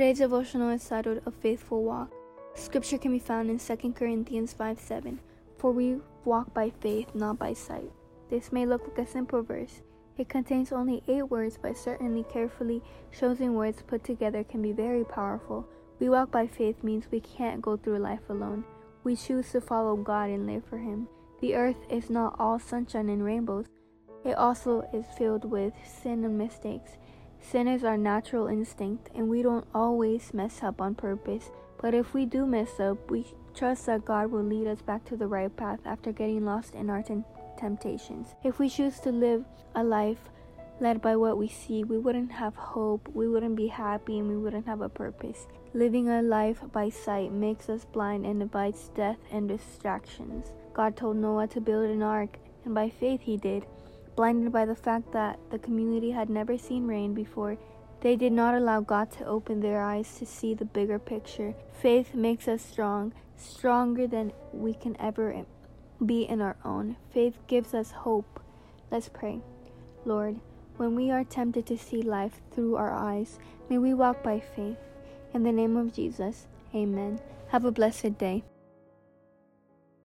Today's devotional is titled A Faithful Walk. Scripture can be found in 2 Corinthians 5 7. For we walk by faith, not by sight. This may look like a simple verse. It contains only eight words, but certainly carefully chosen words put together can be very powerful. We walk by faith means we can't go through life alone. We choose to follow God and live for Him. The earth is not all sunshine and rainbows. It also is filled with sin and mistakes. Sin is our natural instinct, and we don't always mess up on purpose. But if we do mess up, we trust that God will lead us back to the right path after getting lost in our t- temptations. If we choose to live a life led by what we see, we wouldn't have hope, we wouldn't be happy, and we wouldn't have a purpose. Living a life by sight makes us blind and invites death and distractions. God told Noah to build an ark, and by faith he did. Blinded by the fact that the community had never seen rain before, they did not allow God to open their eyes to see the bigger picture. Faith makes us strong, stronger than we can ever be in our own. Faith gives us hope. Let's pray. Lord, when we are tempted to see life through our eyes, may we walk by faith. In the name of Jesus, amen. Have a blessed day.